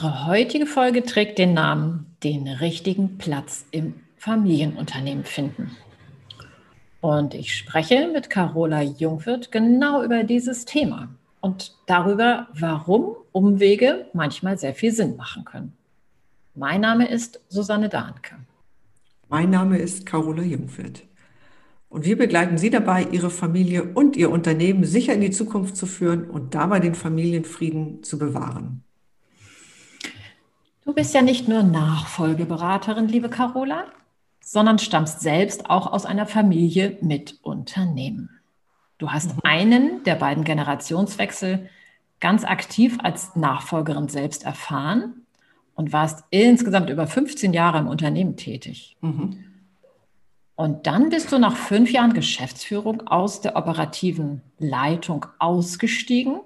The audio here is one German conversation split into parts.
Unsere heutige Folge trägt den Namen Den richtigen Platz im Familienunternehmen finden. Und ich spreche mit Carola Jungwirth genau über dieses Thema und darüber, warum Umwege manchmal sehr viel Sinn machen können. Mein Name ist Susanne Dahnke. Mein Name ist Carola Jungwirth. Und wir begleiten Sie dabei, Ihre Familie und Ihr Unternehmen sicher in die Zukunft zu führen und dabei den Familienfrieden zu bewahren. Du bist ja nicht nur Nachfolgeberaterin, liebe Carola, sondern stammst selbst auch aus einer Familie mit Unternehmen. Du hast mhm. einen der beiden Generationswechsel ganz aktiv als Nachfolgerin selbst erfahren und warst insgesamt über 15 Jahre im Unternehmen tätig. Mhm. Und dann bist du nach fünf Jahren Geschäftsführung aus der operativen Leitung ausgestiegen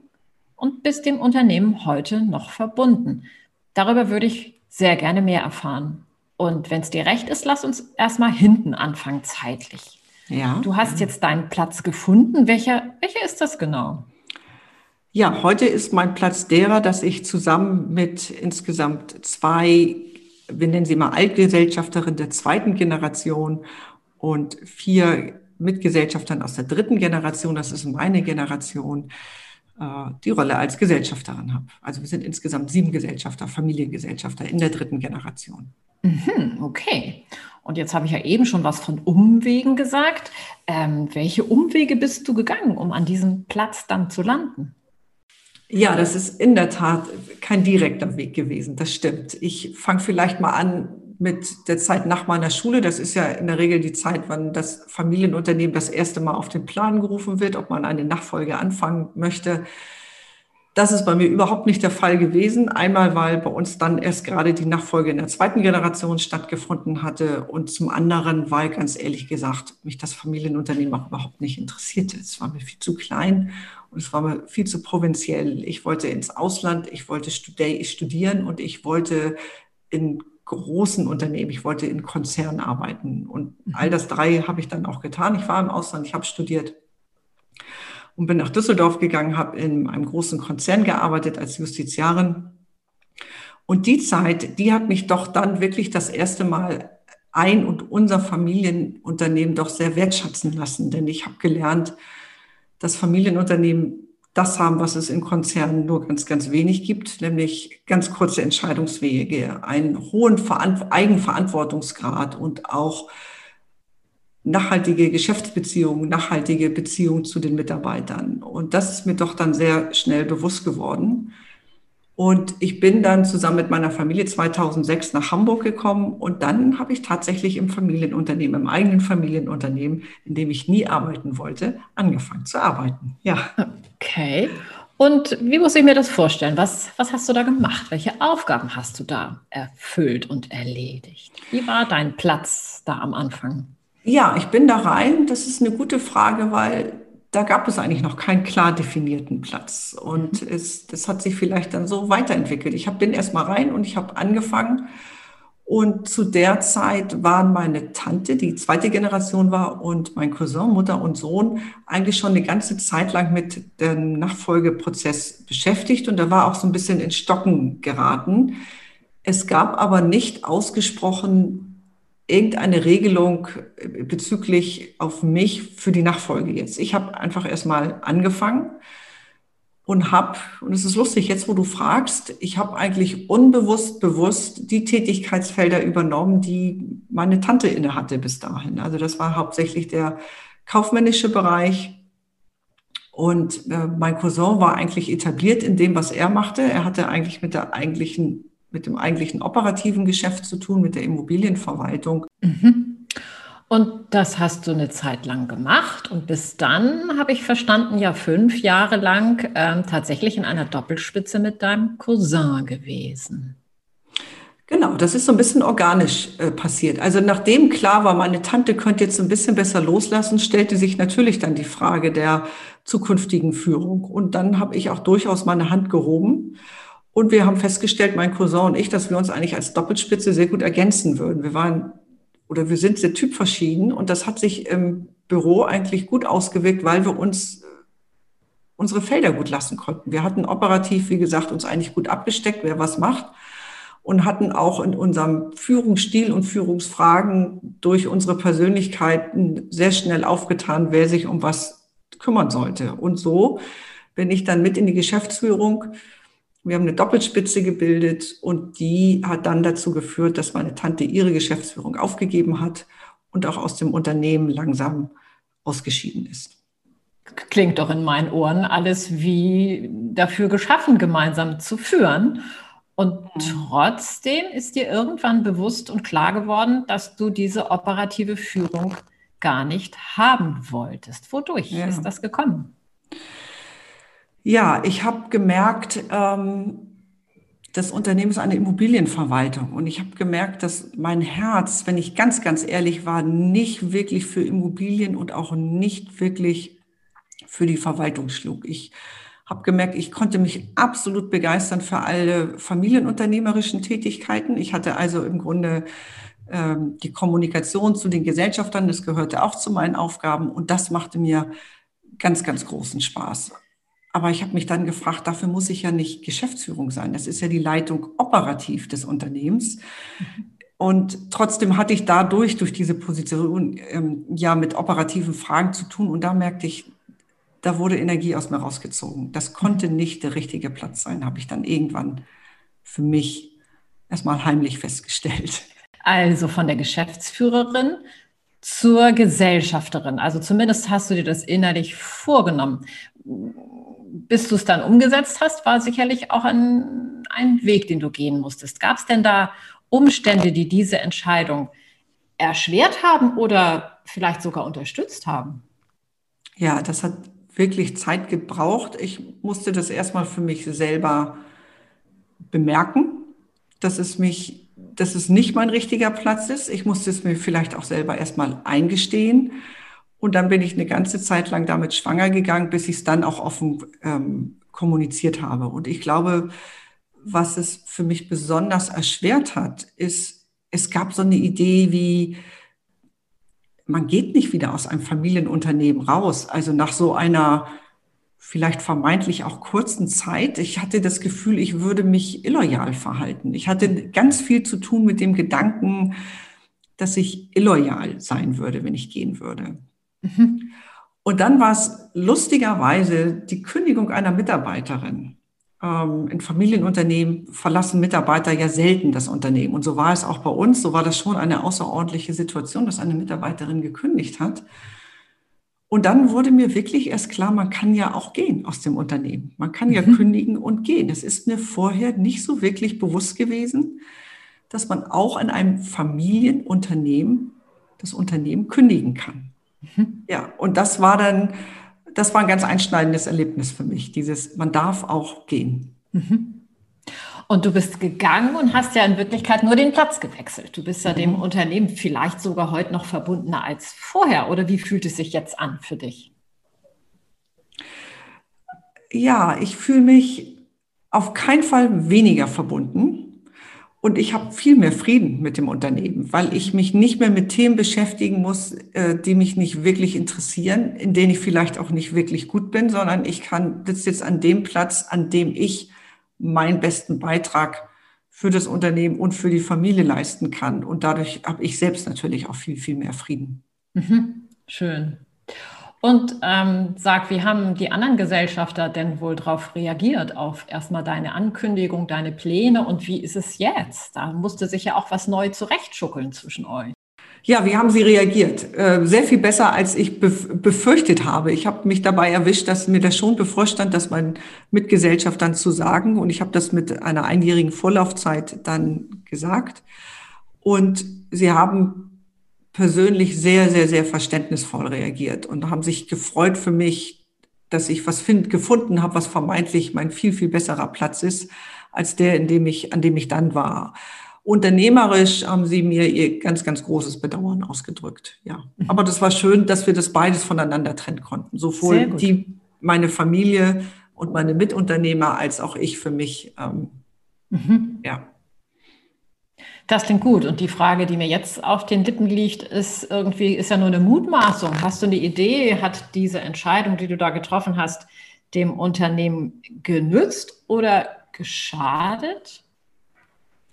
und bist dem Unternehmen heute noch verbunden. Darüber würde ich sehr gerne mehr erfahren. Und wenn es dir recht ist, lass uns erstmal hinten anfangen, zeitlich. Ja. Du hast jetzt deinen Platz gefunden. Welcher, welcher ist das genau? Ja, heute ist mein Platz derer, dass ich zusammen mit insgesamt zwei, wir nennen sie mal Altgesellschafterinnen der zweiten Generation und vier Mitgesellschaftern aus der dritten Generation, das ist meine Generation, die Rolle als Gesellschafterin habe. Also wir sind insgesamt sieben Gesellschafter, Familiengesellschafter in der dritten Generation. Mhm, okay. Und jetzt habe ich ja eben schon was von Umwegen gesagt. Ähm, welche Umwege bist du gegangen, um an diesem Platz dann zu landen? Ja, das ist in der Tat kein direkter Weg gewesen. Das stimmt. Ich fange vielleicht mal an mit der Zeit nach meiner Schule. Das ist ja in der Regel die Zeit, wann das Familienunternehmen das erste Mal auf den Plan gerufen wird, ob man eine Nachfolge anfangen möchte. Das ist bei mir überhaupt nicht der Fall gewesen. Einmal, weil bei uns dann erst gerade die Nachfolge in der zweiten Generation stattgefunden hatte und zum anderen, weil ganz ehrlich gesagt mich das Familienunternehmen auch überhaupt nicht interessierte. Es war mir viel zu klein und es war mir viel zu provinziell. Ich wollte ins Ausland, ich wollte studieren und ich wollte in großen Unternehmen. Ich wollte in Konzernen arbeiten. Und all mhm. das drei habe ich dann auch getan. Ich war im Ausland, ich habe studiert und bin nach Düsseldorf gegangen, habe in einem großen Konzern gearbeitet als Justiziarin. Und die Zeit, die hat mich doch dann wirklich das erste Mal ein und unser Familienunternehmen doch sehr wertschätzen lassen. Denn ich habe gelernt, dass Familienunternehmen das haben, was es in Konzernen nur ganz, ganz wenig gibt, nämlich ganz kurze Entscheidungswege, einen hohen Eigenverantwortungsgrad und auch nachhaltige Geschäftsbeziehungen, nachhaltige Beziehungen zu den Mitarbeitern. Und das ist mir doch dann sehr schnell bewusst geworden. Und ich bin dann zusammen mit meiner Familie 2006 nach Hamburg gekommen und dann habe ich tatsächlich im Familienunternehmen, im eigenen Familienunternehmen, in dem ich nie arbeiten wollte, angefangen zu arbeiten. Ja. Okay. Und wie muss ich mir das vorstellen? Was, was hast du da gemacht? Welche Aufgaben hast du da erfüllt und erledigt? Wie war dein Platz da am Anfang? Ja, ich bin da rein. Das ist eine gute Frage, weil da gab es eigentlich noch keinen klar definierten Platz. Und mhm. es, das hat sich vielleicht dann so weiterentwickelt. Ich hab, bin erst mal rein und ich habe angefangen. Und zu der Zeit waren meine Tante, die zweite Generation war, und mein Cousin, Mutter und Sohn eigentlich schon eine ganze Zeit lang mit dem Nachfolgeprozess beschäftigt. Und da war auch so ein bisschen in Stocken geraten. Es gab aber nicht ausgesprochen irgendeine Regelung äh, bezüglich auf mich für die Nachfolge jetzt. Ich habe einfach erstmal angefangen und habe, und es ist lustig, jetzt wo du fragst, ich habe eigentlich unbewusst, bewusst die Tätigkeitsfelder übernommen, die meine Tante inne hatte bis dahin. Also das war hauptsächlich der kaufmännische Bereich. Und äh, mein Cousin war eigentlich etabliert in dem, was er machte. Er hatte eigentlich mit der eigentlichen mit dem eigentlichen operativen Geschäft zu tun, mit der Immobilienverwaltung. Mhm. Und das hast du eine Zeit lang gemacht und bis dann habe ich verstanden, ja fünf Jahre lang ähm, tatsächlich in einer Doppelspitze mit deinem Cousin gewesen. Genau, das ist so ein bisschen organisch äh, passiert. Also nachdem klar war, meine Tante könnte jetzt ein bisschen besser loslassen, stellte sich natürlich dann die Frage der zukünftigen Führung. Und dann habe ich auch durchaus meine Hand gehoben. Und wir haben festgestellt, mein Cousin und ich, dass wir uns eigentlich als Doppelspitze sehr gut ergänzen würden. Wir waren oder wir sind sehr typverschieden und das hat sich im Büro eigentlich gut ausgewirkt, weil wir uns äh, unsere Felder gut lassen konnten. Wir hatten operativ, wie gesagt, uns eigentlich gut abgesteckt, wer was macht und hatten auch in unserem Führungsstil und Führungsfragen durch unsere Persönlichkeiten sehr schnell aufgetan, wer sich um was kümmern sollte. Und so bin ich dann mit in die Geschäftsführung wir haben eine Doppelspitze gebildet und die hat dann dazu geführt, dass meine Tante ihre Geschäftsführung aufgegeben hat und auch aus dem Unternehmen langsam ausgeschieden ist. Klingt doch in meinen Ohren alles wie dafür geschaffen, gemeinsam zu führen. Und mhm. trotzdem ist dir irgendwann bewusst und klar geworden, dass du diese operative Führung gar nicht haben wolltest. Wodurch ja. ist das gekommen? Ja, ich habe gemerkt, ähm, das Unternehmen ist eine Immobilienverwaltung und ich habe gemerkt, dass mein Herz, wenn ich ganz, ganz ehrlich war, nicht wirklich für Immobilien und auch nicht wirklich für die Verwaltung schlug. Ich habe gemerkt, ich konnte mich absolut begeistern für alle familienunternehmerischen Tätigkeiten. Ich hatte also im Grunde ähm, die Kommunikation zu den Gesellschaftern, das gehörte auch zu meinen Aufgaben und das machte mir ganz, ganz großen Spaß. Aber ich habe mich dann gefragt, dafür muss ich ja nicht Geschäftsführung sein. Das ist ja die Leitung operativ des Unternehmens. Und trotzdem hatte ich dadurch, durch diese Position, ähm, ja mit operativen Fragen zu tun. Und da merkte ich, da wurde Energie aus mir rausgezogen. Das konnte nicht der richtige Platz sein, habe ich dann irgendwann für mich erstmal heimlich festgestellt. Also von der Geschäftsführerin zur Gesellschafterin. Also zumindest hast du dir das innerlich vorgenommen bis du es dann umgesetzt hast, war sicherlich auch ein, ein Weg, den du gehen musstest. Gab es denn da Umstände, die diese Entscheidung erschwert haben oder vielleicht sogar unterstützt haben? Ja, das hat wirklich Zeit gebraucht. Ich musste das erstmal für mich selber bemerken, dass es mich, dass es nicht mein richtiger Platz ist. Ich musste es mir vielleicht auch selber erstmal eingestehen und dann bin ich eine ganze Zeit lang damit schwanger gegangen, bis ich es dann auch offen ähm, kommuniziert habe. Und ich glaube, was es für mich besonders erschwert hat, ist, es gab so eine Idee wie, man geht nicht wieder aus einem Familienunternehmen raus. Also nach so einer vielleicht vermeintlich auch kurzen Zeit. Ich hatte das Gefühl, ich würde mich illoyal verhalten. Ich hatte ganz viel zu tun mit dem Gedanken, dass ich illoyal sein würde, wenn ich gehen würde. Mhm. Und dann war es lustigerweise die Kündigung einer Mitarbeiterin. Ähm, in Familienunternehmen verlassen Mitarbeiter ja selten das Unternehmen. Und so war es auch bei uns. So war das schon eine außerordentliche Situation, dass eine Mitarbeiterin gekündigt hat. Und dann wurde mir wirklich erst klar, man kann ja auch gehen aus dem Unternehmen. Man kann ja mhm. kündigen und gehen. Es ist mir vorher nicht so wirklich bewusst gewesen, dass man auch in einem Familienunternehmen das Unternehmen kündigen kann. Mhm. Ja, und das war dann, das war ein ganz einschneidendes Erlebnis für mich, dieses, man darf auch gehen. Mhm. Und du bist gegangen und hast ja in Wirklichkeit nur den Platz gewechselt. Du bist ja dem mhm. Unternehmen vielleicht sogar heute noch verbundener als vorher. Oder wie fühlt es sich jetzt an für dich? Ja, ich fühle mich auf keinen Fall weniger verbunden. Und ich habe viel mehr Frieden mit dem Unternehmen, weil ich mich nicht mehr mit Themen beschäftigen muss, äh, die mich nicht wirklich interessieren, in denen ich vielleicht auch nicht wirklich gut bin, sondern ich kann sitze jetzt an dem Platz, an dem ich meinen besten Beitrag für das Unternehmen und für die Familie leisten kann. Und dadurch habe ich selbst natürlich auch viel, viel mehr Frieden. Mhm. Schön. Und ähm, sag, wie haben die anderen Gesellschafter denn wohl darauf reagiert, auf erstmal deine Ankündigung, deine Pläne und wie ist es jetzt? Da musste sich ja auch was neu zurechtschuckeln zwischen euch. Ja, wie haben Sie reagiert? Äh, sehr viel besser, als ich befürchtet habe. Ich habe mich dabei erwischt, dass mir das schon bevorstand, das meinen Mitgesellschaftern zu sagen. Und ich habe das mit einer einjährigen Vorlaufzeit dann gesagt. Und sie haben persönlich sehr, sehr, sehr verständnisvoll reagiert und haben sich gefreut für mich, dass ich was find, gefunden habe, was vermeintlich mein viel, viel besserer Platz ist, als der, in dem ich, an dem ich dann war. Unternehmerisch haben sie mir ihr ganz, ganz großes Bedauern ausgedrückt. Ja. Mhm. Aber das war schön, dass wir das beides voneinander trennen konnten. Sowohl die, meine Familie und meine Mitunternehmer als auch ich für mich. Ähm, mhm. Ja. Das klingt gut. Und die Frage, die mir jetzt auf den Lippen liegt, ist irgendwie, ist ja nur eine Mutmaßung. Hast du eine Idee? Hat diese Entscheidung, die du da getroffen hast, dem Unternehmen genützt oder geschadet?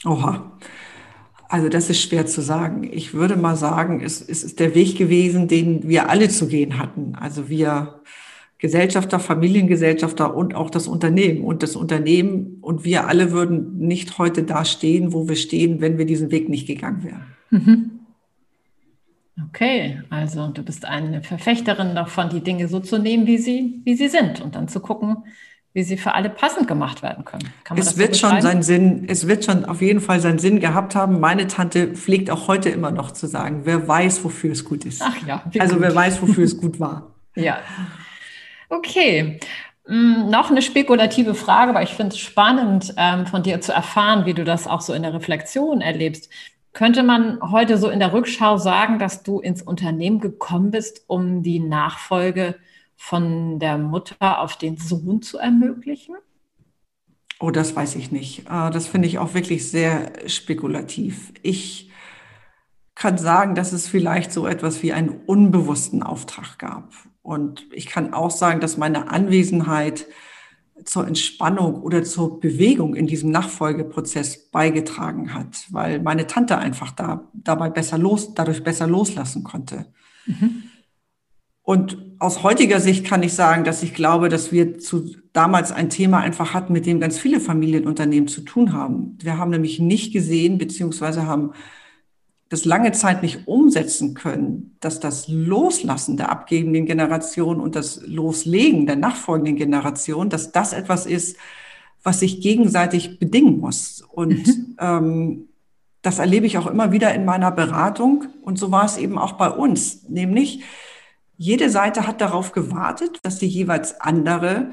Oha. Also das ist schwer zu sagen. Ich würde mal sagen, es, es ist der Weg gewesen, den wir alle zu gehen hatten. Also wir Gesellschafter, Familiengesellschafter und auch das Unternehmen. Und das Unternehmen und wir alle würden nicht heute da stehen, wo wir stehen, wenn wir diesen Weg nicht gegangen wären. Mhm. Okay, also du bist eine Verfechterin davon, die Dinge so zu nehmen, wie sie, wie sie sind und dann zu gucken, wie sie für alle passend gemacht werden können. es wird so schon seinen Sinn, es wird schon auf jeden Fall seinen Sinn gehabt haben. Meine Tante pflegt auch heute immer noch zu sagen, wer weiß, wofür es gut ist. Ach ja. Also gut. wer weiß, wofür es gut war. Ja. Okay. Mm, noch eine spekulative Frage, aber ich finde es spannend, ähm, von dir zu erfahren, wie du das auch so in der Reflexion erlebst. Könnte man heute so in der Rückschau sagen, dass du ins Unternehmen gekommen bist, um die Nachfolge von der Mutter auf den Sohn zu ermöglichen? Oh, das weiß ich nicht. Äh, das finde ich auch wirklich sehr spekulativ. Ich kann sagen, dass es vielleicht so etwas wie einen unbewussten Auftrag gab. Und ich kann auch sagen, dass meine Anwesenheit zur Entspannung oder zur Bewegung in diesem Nachfolgeprozess beigetragen hat, weil meine Tante einfach da dabei besser los, dadurch besser loslassen konnte. Mhm. Und aus heutiger Sicht kann ich sagen, dass ich glaube, dass wir zu damals ein Thema einfach hatten, mit dem ganz viele Familienunternehmen zu tun haben. Wir haben nämlich nicht gesehen, beziehungsweise haben das lange Zeit nicht umsetzen können, dass das Loslassen der abgebenden Generation und das Loslegen der nachfolgenden Generation, dass das etwas ist, was sich gegenseitig bedingen muss. Und mhm. ähm, das erlebe ich auch immer wieder in meiner Beratung. Und so war es eben auch bei uns. Nämlich, jede Seite hat darauf gewartet, dass die jeweils andere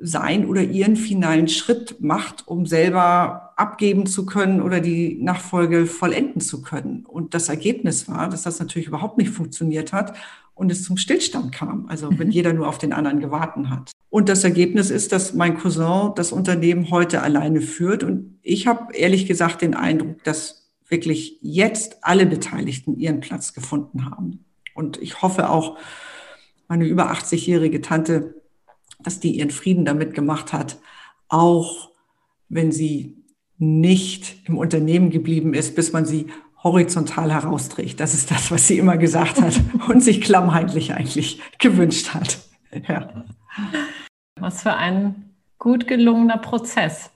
sein oder ihren finalen Schritt macht, um selber abgeben zu können oder die Nachfolge vollenden zu können. Und das Ergebnis war, dass das natürlich überhaupt nicht funktioniert hat und es zum Stillstand kam. Also wenn mhm. jeder nur auf den anderen gewartet hat. Und das Ergebnis ist, dass mein Cousin das Unternehmen heute alleine führt. Und ich habe ehrlich gesagt den Eindruck, dass wirklich jetzt alle Beteiligten ihren Platz gefunden haben. Und ich hoffe auch, meine über 80-jährige Tante dass die ihren Frieden damit gemacht hat, auch wenn sie nicht im Unternehmen geblieben ist, bis man sie horizontal herausträgt. Das ist das, was sie immer gesagt hat und sich klammheitlich eigentlich gewünscht hat. Ja. Was für ein gut gelungener Prozess,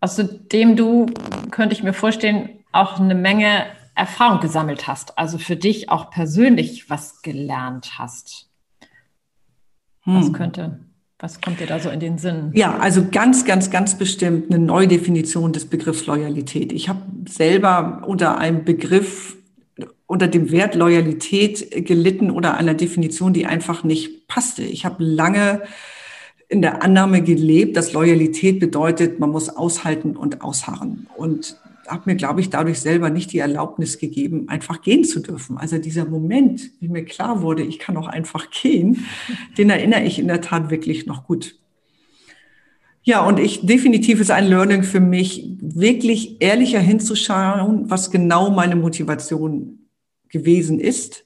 aus dem du, könnte ich mir vorstellen, auch eine Menge Erfahrung gesammelt hast, also für dich auch persönlich was gelernt hast. Was hm. könnte was kommt dir da so in den Sinn? Ja, also ganz, ganz, ganz bestimmt eine Neudefinition des Begriffs Loyalität. Ich habe selber unter einem Begriff, unter dem Wert Loyalität gelitten oder einer Definition, die einfach nicht passte. Ich habe lange in der Annahme gelebt, dass Loyalität bedeutet, man muss aushalten und ausharren. Und habe mir, glaube ich, dadurch selber nicht die Erlaubnis gegeben, einfach gehen zu dürfen. Also dieser Moment, wie mir klar wurde, ich kann auch einfach gehen, den erinnere ich in der Tat wirklich noch gut. Ja, und ich definitiv ist ein Learning für mich, wirklich ehrlicher hinzuschauen, was genau meine Motivation gewesen ist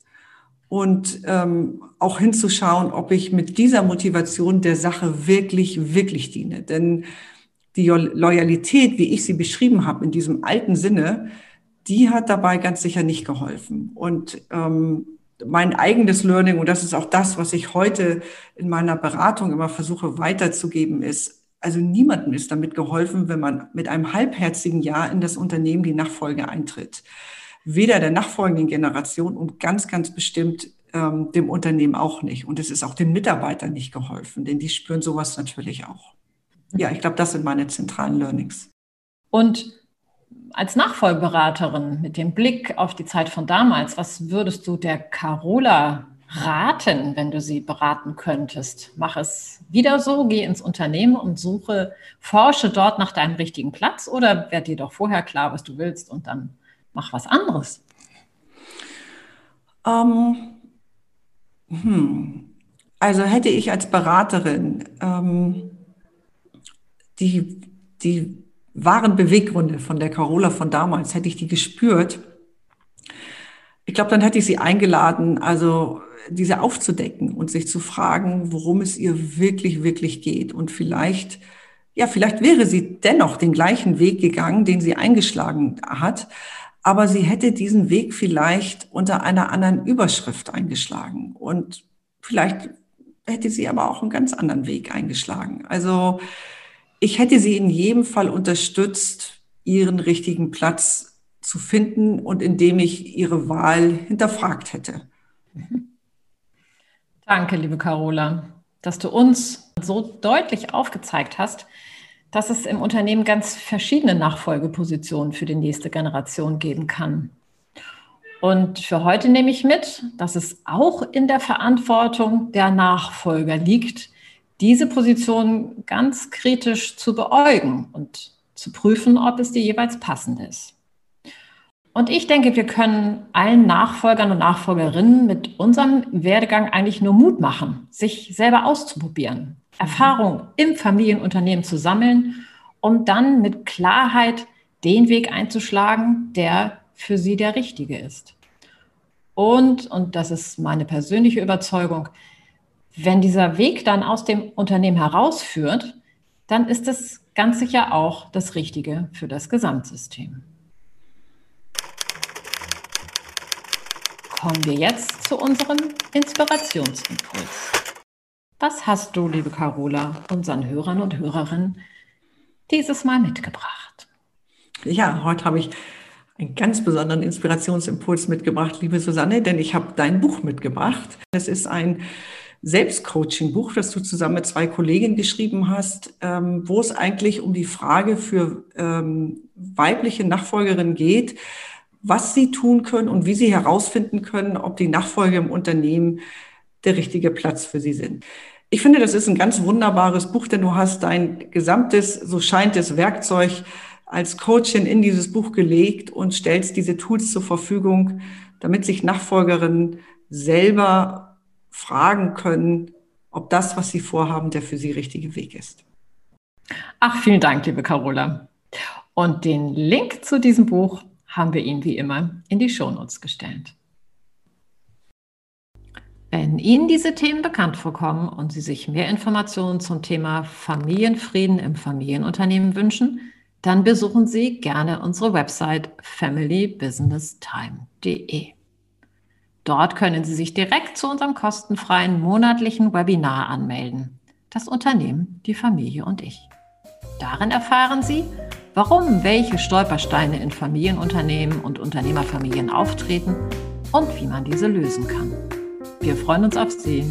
und ähm, auch hinzuschauen, ob ich mit dieser Motivation der Sache wirklich, wirklich diene. Denn die Loyalität, wie ich sie beschrieben habe, in diesem alten Sinne, die hat dabei ganz sicher nicht geholfen. Und ähm, mein eigenes Learning, und das ist auch das, was ich heute in meiner Beratung immer versuche weiterzugeben, ist, also niemandem ist damit geholfen, wenn man mit einem halbherzigen Ja in das Unternehmen die Nachfolge eintritt. Weder der nachfolgenden Generation und ganz, ganz bestimmt ähm, dem Unternehmen auch nicht. Und es ist auch den Mitarbeitern nicht geholfen, denn die spüren sowas natürlich auch ja, ich glaube, das sind meine zentralen Learnings. Und als Nachfolgeberaterin mit dem Blick auf die Zeit von damals, was würdest du der Carola raten, wenn du sie beraten könntest? Mach es wieder so, geh ins Unternehmen und suche, forsche dort nach deinem richtigen Platz oder werd dir doch vorher klar, was du willst und dann mach was anderes. Ähm, hm. Also hätte ich als Beraterin ähm, die, die wahren Beweggründe von der Carola von damals, hätte ich die gespürt, ich glaube, dann hätte ich sie eingeladen, also diese aufzudecken und sich zu fragen, worum es ihr wirklich, wirklich geht. Und vielleicht, ja, vielleicht wäre sie dennoch den gleichen Weg gegangen, den sie eingeschlagen hat, aber sie hätte diesen Weg vielleicht unter einer anderen Überschrift eingeschlagen. Und vielleicht hätte sie aber auch einen ganz anderen Weg eingeschlagen. Also ich hätte sie in jedem Fall unterstützt, ihren richtigen Platz zu finden und indem ich ihre Wahl hinterfragt hätte. Danke, liebe Carola, dass du uns so deutlich aufgezeigt hast, dass es im Unternehmen ganz verschiedene Nachfolgepositionen für die nächste Generation geben kann. Und für heute nehme ich mit, dass es auch in der Verantwortung der Nachfolger liegt, diese Position ganz kritisch zu beäugen und zu prüfen, ob es dir jeweils passend ist. Und ich denke, wir können allen Nachfolgern und Nachfolgerinnen mit unserem Werdegang eigentlich nur Mut machen, sich selber auszuprobieren, Erfahrung im Familienunternehmen zu sammeln, um dann mit Klarheit den Weg einzuschlagen, der für sie der richtige ist. Und, und das ist meine persönliche Überzeugung, wenn dieser Weg dann aus dem Unternehmen herausführt, dann ist es ganz sicher auch das Richtige für das Gesamtsystem. Kommen wir jetzt zu unserem Inspirationsimpuls. Was hast du, liebe Carola, unseren Hörern und Hörerinnen dieses Mal mitgebracht? Ja, heute habe ich einen ganz besonderen Inspirationsimpuls mitgebracht, liebe Susanne, denn ich habe dein Buch mitgebracht. Es ist ein Selbstcoaching-Buch, das du zusammen mit zwei Kolleginnen geschrieben hast, ähm, wo es eigentlich um die Frage für ähm, weibliche Nachfolgerinnen geht, was sie tun können und wie sie herausfinden können, ob die Nachfolge im Unternehmen der richtige Platz für sie sind. Ich finde, das ist ein ganz wunderbares Buch, denn du hast dein gesamtes, so scheint es, Werkzeug als Coachin in dieses Buch gelegt und stellst diese Tools zur Verfügung, damit sich Nachfolgerinnen selber fragen können, ob das, was sie vorhaben, der für sie richtige Weg ist. Ach, vielen Dank, liebe Carola. Und den Link zu diesem Buch haben wir Ihnen wie immer in die Shownotes gestellt. Wenn Ihnen diese Themen bekannt vorkommen und Sie sich mehr Informationen zum Thema Familienfrieden im Familienunternehmen wünschen, dann besuchen Sie gerne unsere Website familybusinesstime.de. Dort können Sie sich direkt zu unserem kostenfreien monatlichen Webinar anmelden. Das Unternehmen, die Familie und ich. Darin erfahren Sie, warum welche Stolpersteine in Familienunternehmen und Unternehmerfamilien auftreten und wie man diese lösen kann. Wir freuen uns auf Sie.